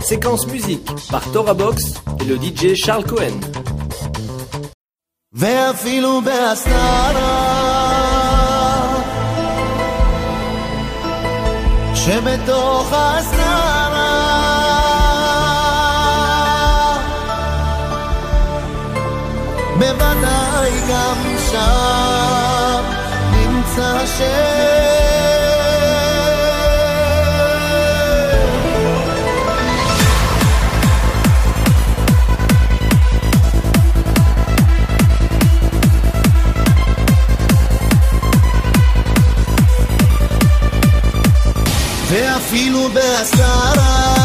Séquence musique par Torabox et le DJ Charles Cohen. bestara.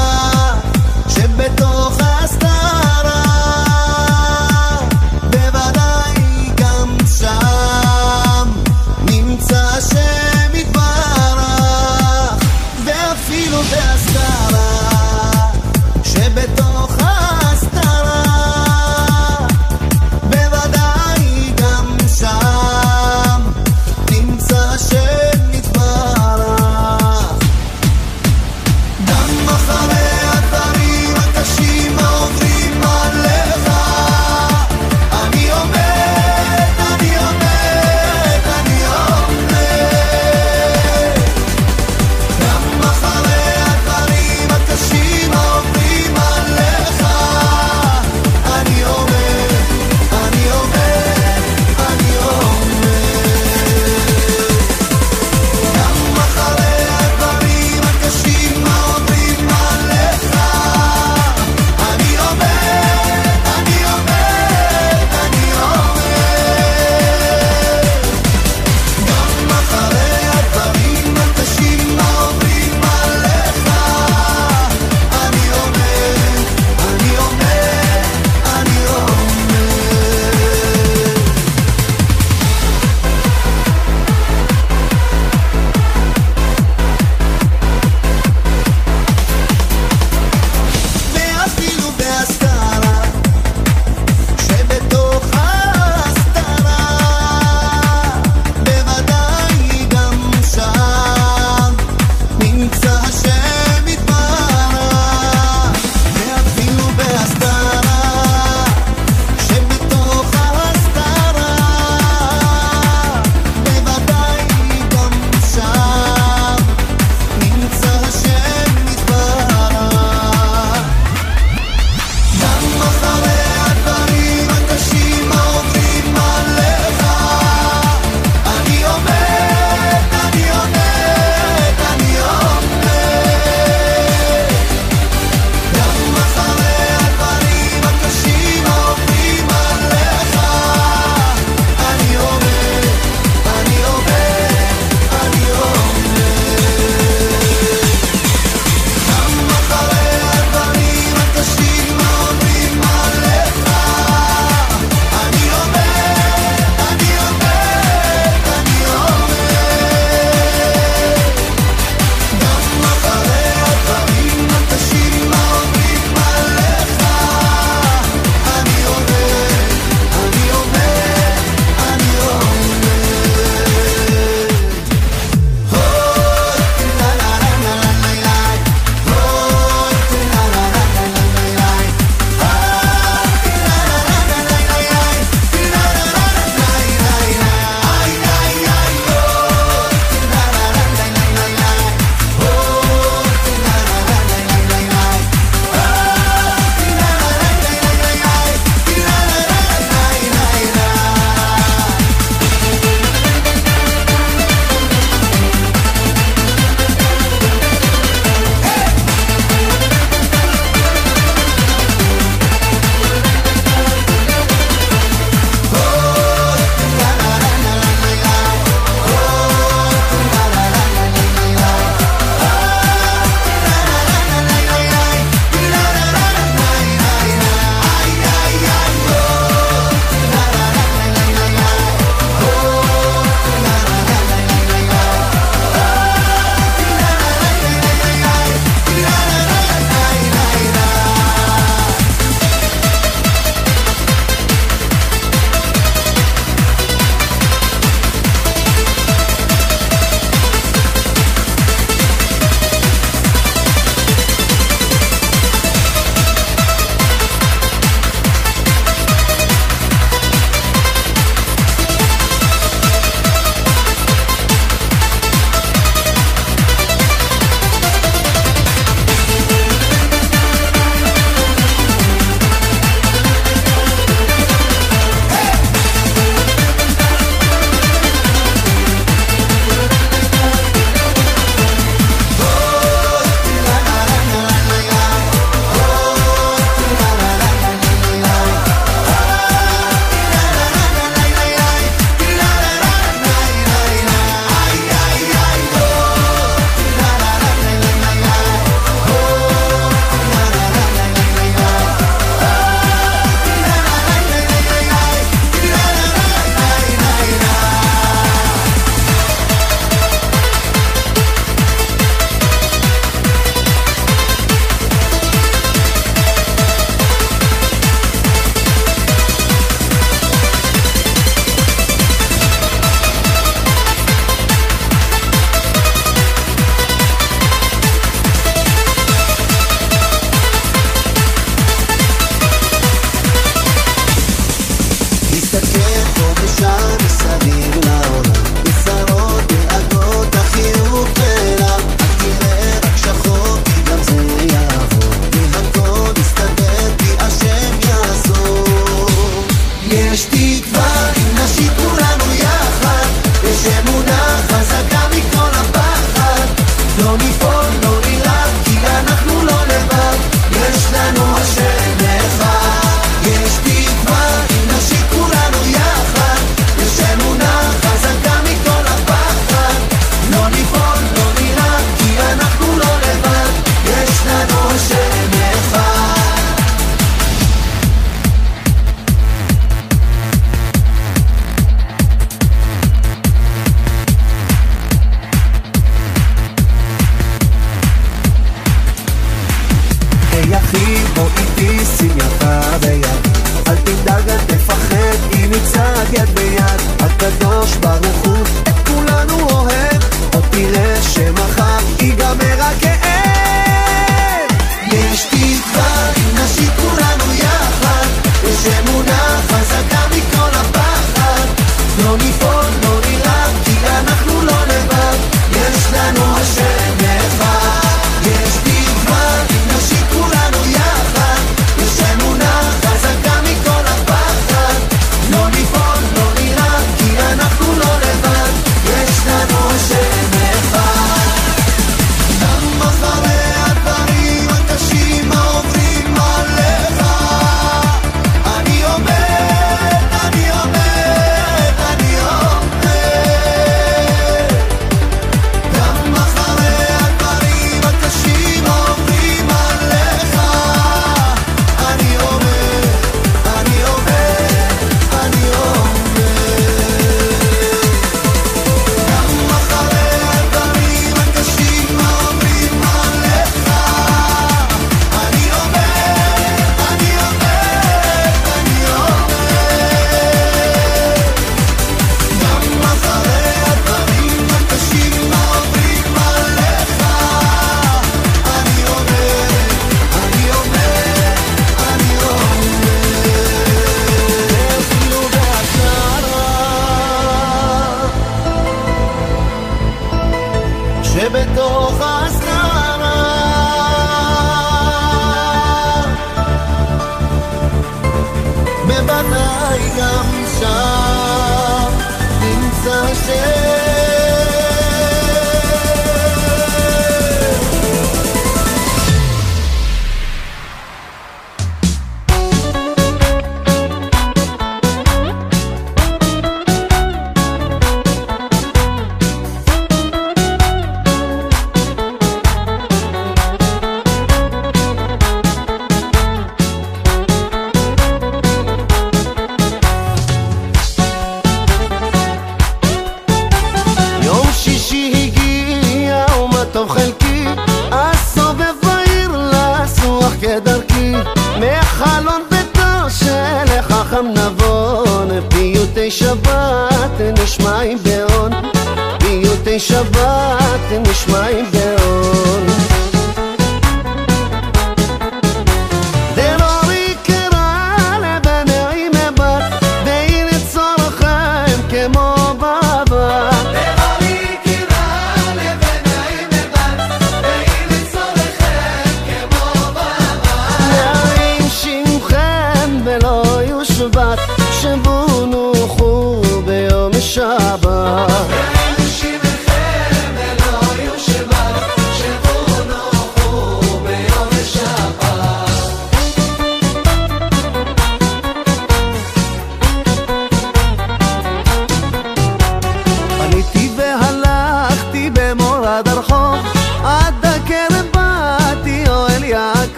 שבת נשמעים בהון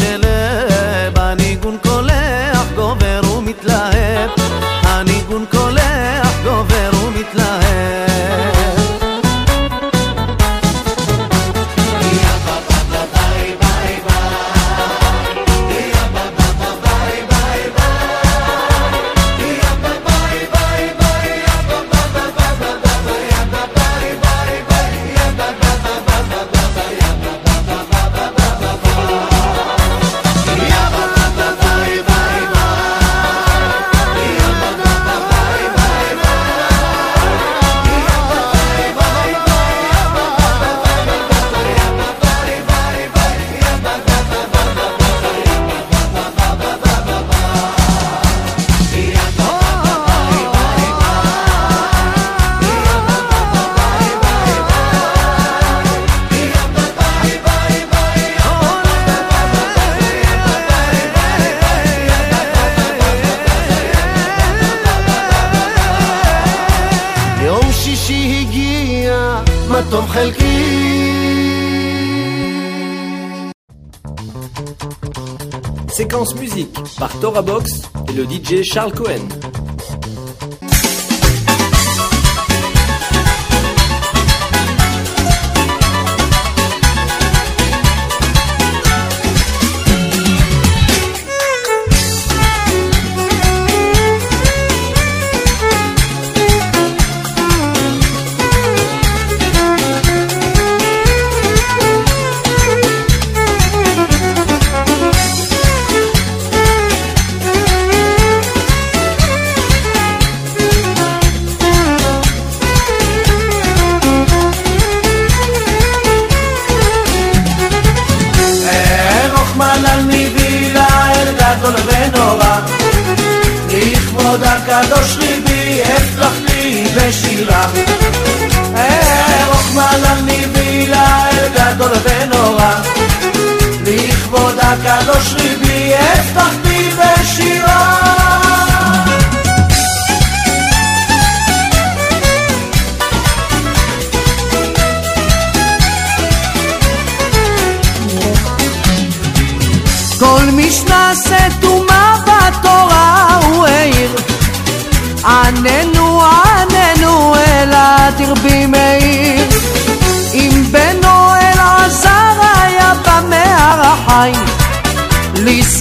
רבי Séquence musique par Tora Box et le DJ Charles Cohen. הקדוש ליבי אפתח לי בשירה. רוחמן על ניבי לאל גדול ונורא. לכבוד הקדוש ליבי אפתח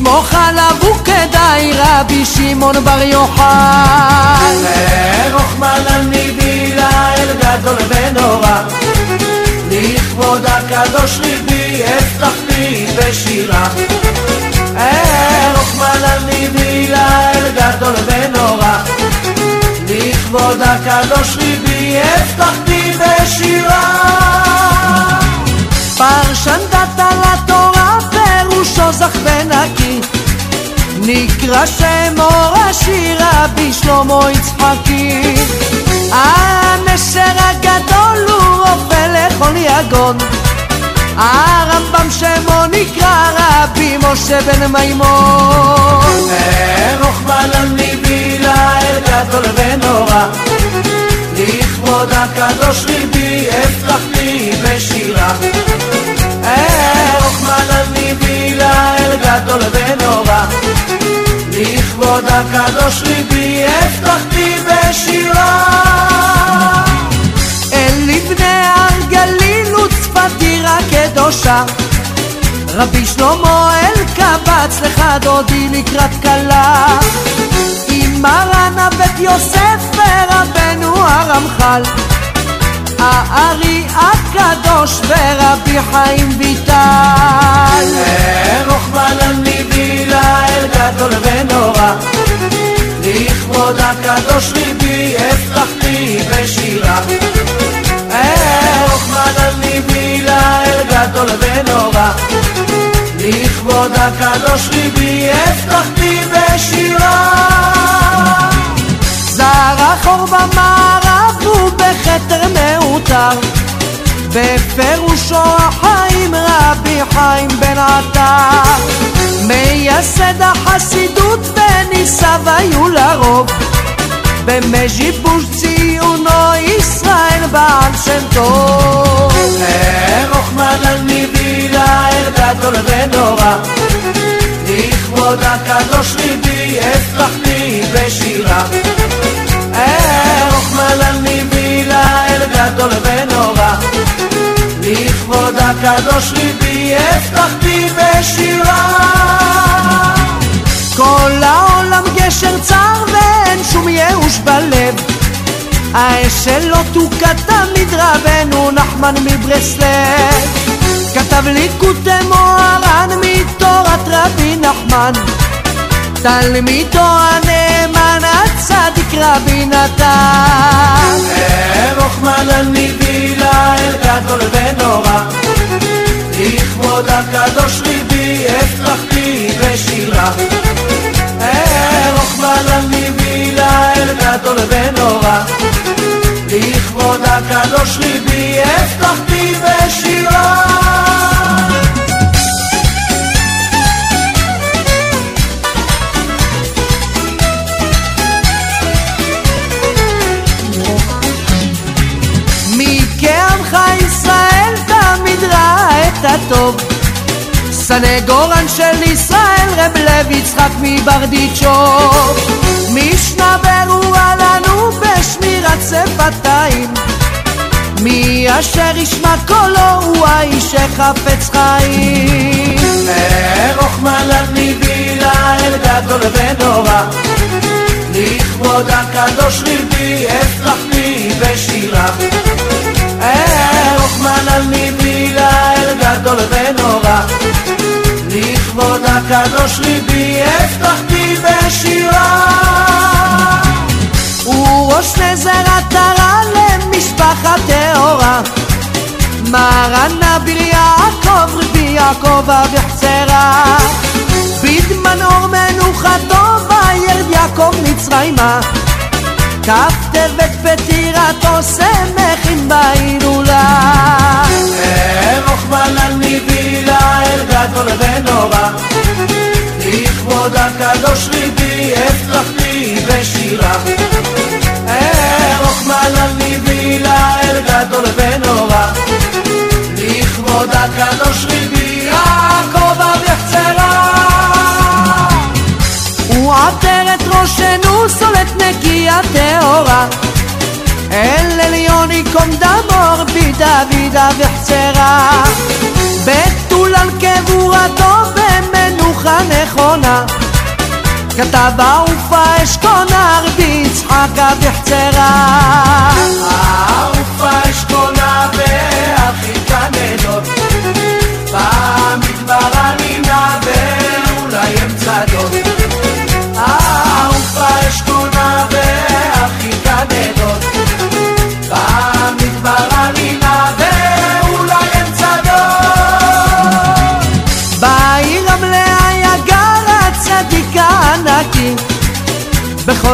לסמוך עליו הוא כדאי רבי שמעון בר יוחאי. רוחמן על ניבי לאל גדול ונורא. לכבוד הקדוש ליבי לי בשירה. רוחמן על ניבי לאל גדול ונורא. לכבוד הקדוש ליבי לי בשירה. פרשן דת על התורה פירושו זך ונקי נקרא שמו רש"י רבי שלמה יצחקי. הנשר הגדול הוא רופא לכל יגון. הרמב"ם שמו נקרא רבי משה בן מימון. רוחמן על ניבי לאל גדול ונורא. לכבוד הקדוש ליבי אפתח לי בשירה. רוחמן על ניבי לאל גדול ונורא הקדוש ליבי לי בשירה. אל לבני הר גליל וצפת עיר הקדושה רבי שלמה אל קבץ לך דודי לקראת כלה. עם מרן הבית יוסף ורבנו הרמח"ל הארי הקדוש ורבי חיים ויטל. רוחמן על ניבי לאל גדול ונורא. לכבוד הקדוש ליבי לי בשירה. רוחמן על ניבי לאל גדול ונורא. לכבוד הקדוש ליבי לי בשירה. זרח אור במערב ובכתר מעוטר בפירושו החיים רבי חיים בן עטר. מייסד החסידות וניסיו היו לרוב. במז'יבוש ציונו ישראל בעל שם טוב. רוחמן על ניבי לאל גדול ונורא. לכבוד הקדוש ליבי לי בשירה. רוחמן על ניבי הקדוש ליבי לי בשירה. כל העולם גשר צר ואין שום ייאוש בלב. האש שלו תוקע תמיד רבנו נחמן מברסלב. כתב ליקוטי מוהר"ן מתורת רבי נחמן תלמידו הנאמן הצדיק רבי נתן. רוחמן ניבי לאל גדול ונורא. לכבוד הקדוש לי בשירה. רוחמן על ניבי לאל גדול ונורא. לכבוד הקדוש ליבי אפתח לי סנגורן של ישראל, רב לב יצחק מברדיצ'וב. משנה ברורה לנו בשמירת שפתיים. מי אשר ישמע קולו הוא האיש שחפץ חיים. רוחמנא ניבילה אל גדול ונורא לכבוד הקדוש ליבי אפתח לי בשירה רוחמנא הקדוש ליבי לי בשירה. הוא ראש נזר עטרה למשפחה טהורה. מרן אביר יעקב רבי יעקב אבחצרה בדמן אור מנוחתו וירד יעקב מצרימה. כף טבת פטירתו שמחים בהילולה גדול ונורא לכבוד הקדוש ליבי לי בשירה. רוחמנא ניבילה אל גדול ונורא לכבוד הקדוש ליבי יעקב אבחצרה הוא עטר את ראשנו סולת נקייה טהורה. אל עליון ייקום דמו רבי דוד אבחצרה כתב אהופה אשכונה רבי יצחק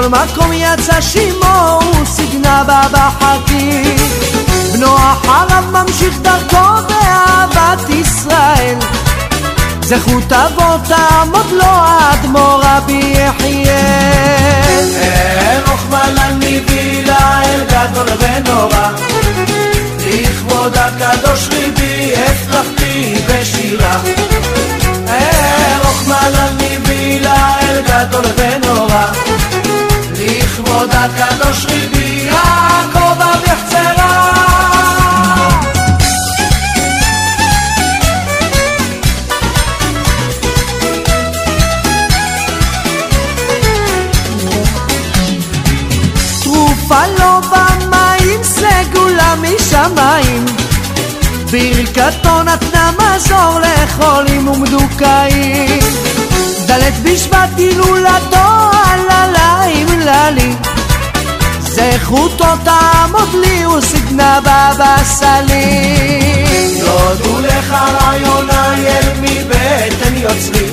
מקום יצא שמו וסגנה בה בחכי בנו אחריו ממשיך דרכו באהבת ישראל. זכות אבות תעמוד לו האדמו"ר רבי יחיאל. רוחמנא ניבילה אל גדול ונורא וסגנה בבשלים. יודו לך רעיוני אל מבטן יוצרי.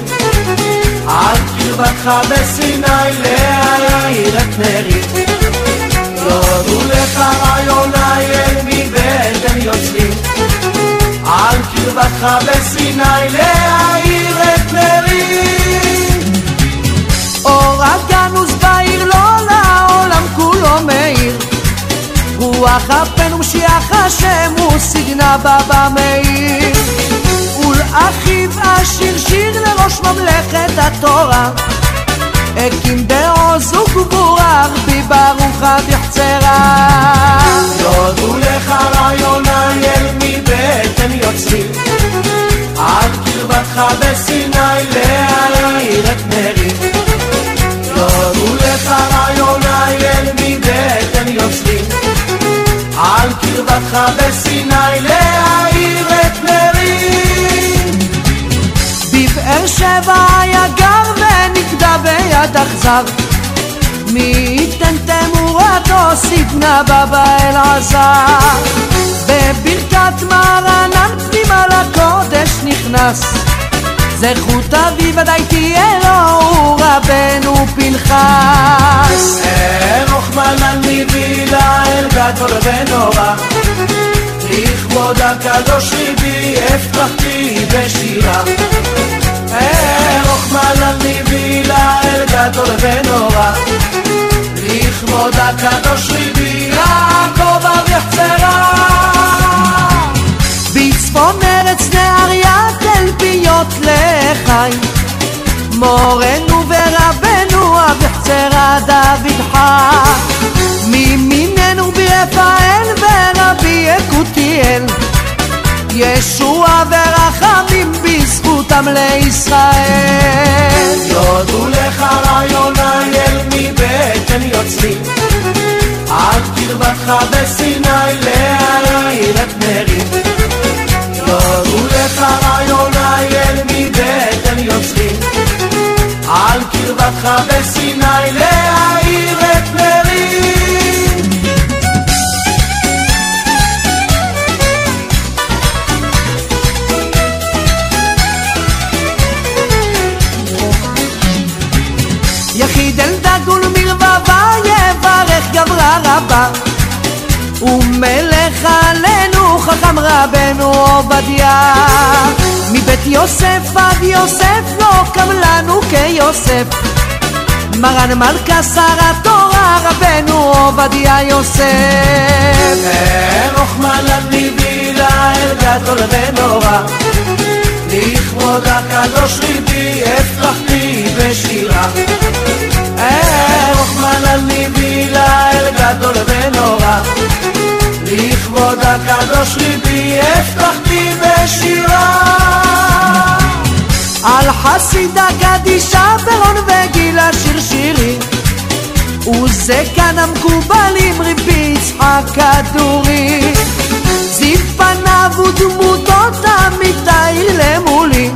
על קרבתך בסיני להעיר את נרי. יודו לך רעיוני אל מבטן יוצרי. על קרבתך בסיני להעיר את נרי. אור רוח אפנו משיח השם הוא סגנה בבא מאיר. ולאחיו אשיר שיר לראש ממלכת התורה. הקים בעוז וגבורה רבי ברוך אבחצרה יודו לך רעיוני אל מבטן יוצרי. על קרבתך בסיני להעיר את נרי. יודו לך רעיוני אל מבטן על קרבתך בסיני להעיר את נרי בבאר שבע היה גר ונגדע ביד אכזר. מי ייתן תמורתו סגנה בבא אלעזר בברכת מרנן פנימה לקודש נכנס זכות אבי ודאי תהיה לו הוא רבנו פנחס. רוחמנא ניבילה אל גדול ונורא לכבוד הקדוש ליבי הפתחתי בשירה. רוחמנא ניבילה אל גדול ונורא לכבוד הקדוש ליבי יעקב אבחצרה לעלות לחי מורנו ורבנו אבצרה דוד חי. מימיננו ברפאל ורבי יקותיאל ישוע ורחמים בזכותם לישראל. יודו לך רעיון אל מבטן יוצרים עד קרבתך בסין מרן מלכה שר התורה רבנו עובדיה יוסף. רוחמן הניבי לאל גדול ונורא לכבוד הקדוש ליבי הבטחתי בשירה. רוחמן הניבי לאל גדול ונורא לכבוד הקדוש ליבי הבטחתי בשירה על חסידה קדישה ברון וגילה שיר שירי וזה כאן המקובלים רבי יצחק כדורי זיו פניו ודמותו תמיד תאיר למולי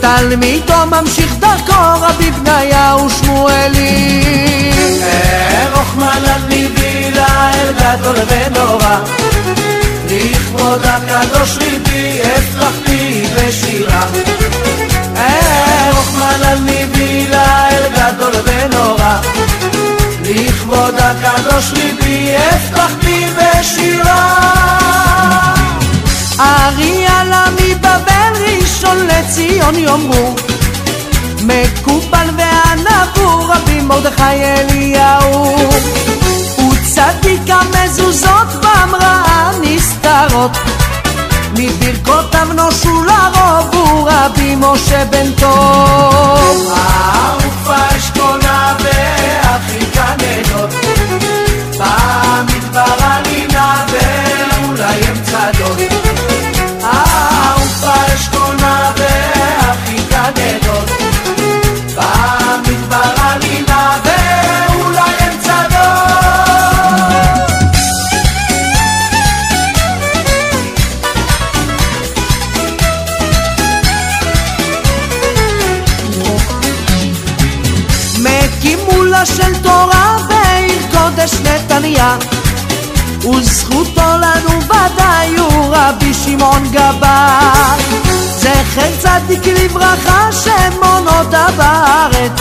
תלמידו ממשיך דרכו רבי בניהו שמואלי. רוחמן הניבי לאל גדול ונורא. לכבוד הקדוש ליבי הבטחתי בשירה רוחמן הניבי לאל גדול ונורא. לכבוד הקדוש ליבי הבטחתי בשירה. ארי עלה מבבל ראשון לציון יאמרו מקובל וענבו רבי מרדכי אליהו. הוא צדיק המזוזות במראה נסתרות מברכותיו נושו לרוב הוא רבי משה בן טוב. אהובה אשכונה וזכותו לנו ודאי הוא רבי שמעון גבאי. זכר צדיק לברכה שמונודה בארץ.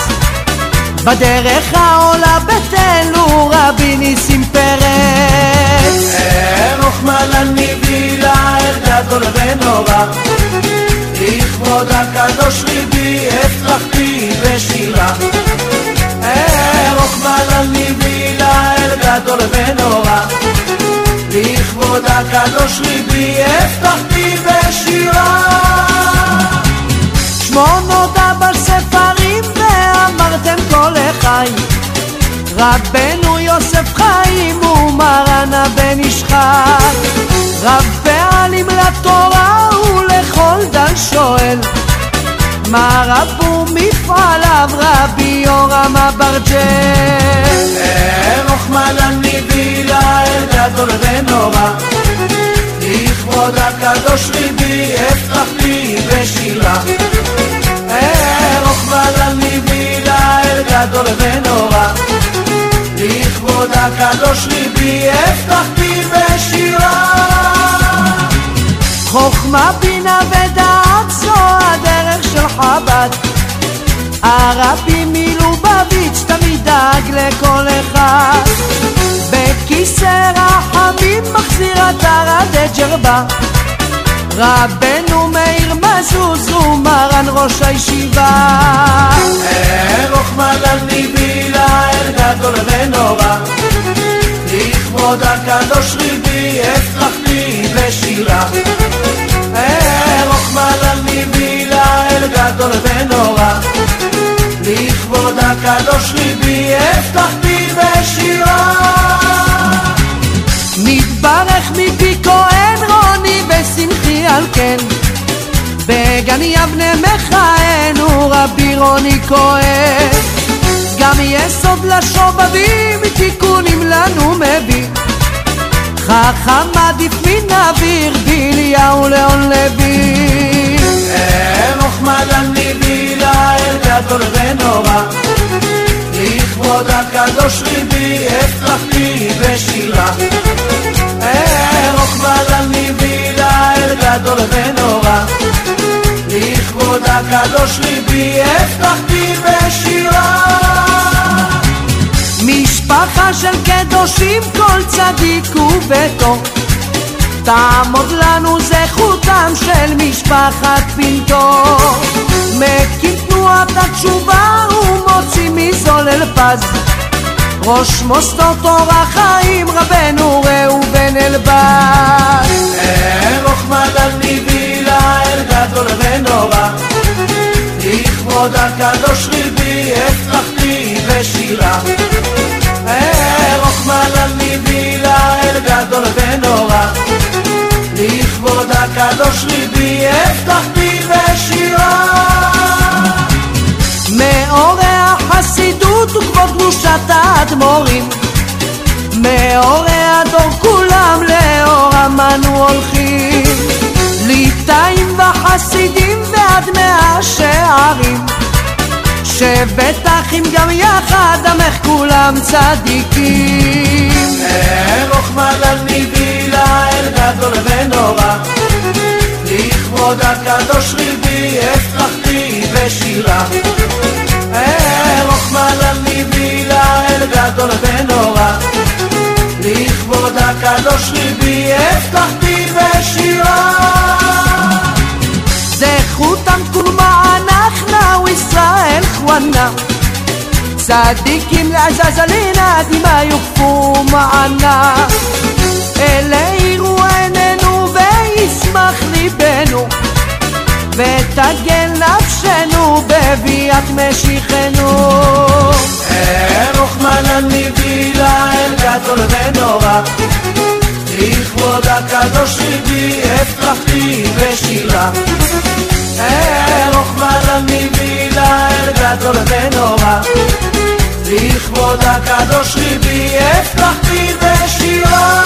בדרך העולה בתל הוא רבי ניסים פרץ. רוחמן הניבי לאל גדול ונורא. לכבוד הקדוש ליבי הבטחתי בשירה. רוחמן הניבי לאל גדול ונורא לכבוד הקדוש ליבי הבטחתי בשירה. שמונות אבל ספרים ואמרתם כל החי רבנו יוסף חיים ומרן הבן ישחק. רב פעלים לתורה ולכל דן שואל. מה רבו מפעליו רבי יורם אברג'ל? רוחמן הניבי לאל גדול ונורא לכבוד הקדוש ליבי הבטחתי בשירה רוחמן הניבי לאל גדול ונורא. לכבוד הקדוש ליבי הבטחתי בשירה חוכמה, בינה ודעת זו הדרך של חב"ד. הרבי מלובביץ' תמיד דאג לכל אחד בכיסא רחמים מחזיר עטרה דג'רבה רבנו מאיר מזוז ומרן ראש הישיבה. רוחמן הניבי לאל גדול ונורא. לכבוד הקדוש ליבי הבטחתי בשירה רוחמן הניבי לאל גדול ונורא. לכבוד הקדוש ליבי הבטחתי בשירה יבנה מכהן הוא רבי רוני כהן. גם יסוד לשובבים תיקונים לנו מביא. חכם עדיף מן אוויר בליהו לאון לוי. מוחמד אני לאל גדול ונורא. לכבוד הקדוש ליבי הבטחתי בשירה מוחמד אני לאל גדול ונורא לכבוד הקדוש ליבי הבטחתי בשירה. משפחה של קדושים כל צדיק וביתו. תעמוד לנו זכותם של משפחת פינטו. מקים תנועת התשובה ומוציא מזול אל פז. ראש מוסדות אור החיים רבנו ראובן אלבז. רוחמד על ניבי גדול ונורא לכבוד הקדוש ליבי הבטחתי בשירה רוחמד על ניבי לאל גדול ונורא. לכבוד הקדוש ליבי הבטחתי בשירה מאורי החסידות וכבוד קדושת האדמו"רים. מאורי הדור כולם לאורם אנו הולכים ליטאים וחסידים ועד מאה שערים. שבטחים גם יחד עמך כולם צדיקים. רוחמד על ניבי לאל גדול ונורא. לכבוד הקדוש ליבי הבטחתי בשירה רוחמד על ניבי לאל גדול ונורא. לכבוד הקדוש ליבי הבטחתי בשירה ישראל חואנה צדיקים לעזאזלינה דמעה יופו מענה אלה יראו עינינו וישמח ליבנו ותגן נפשנו בביאת משיחנו רוחמן הניבי לאל גדול ונורא לכבוד הקדוש ליבי הבטחתי בשירה רוחמנה מבילה אל גדול ונורא לכבוד הקדוש ריבי הבטחתי בשירה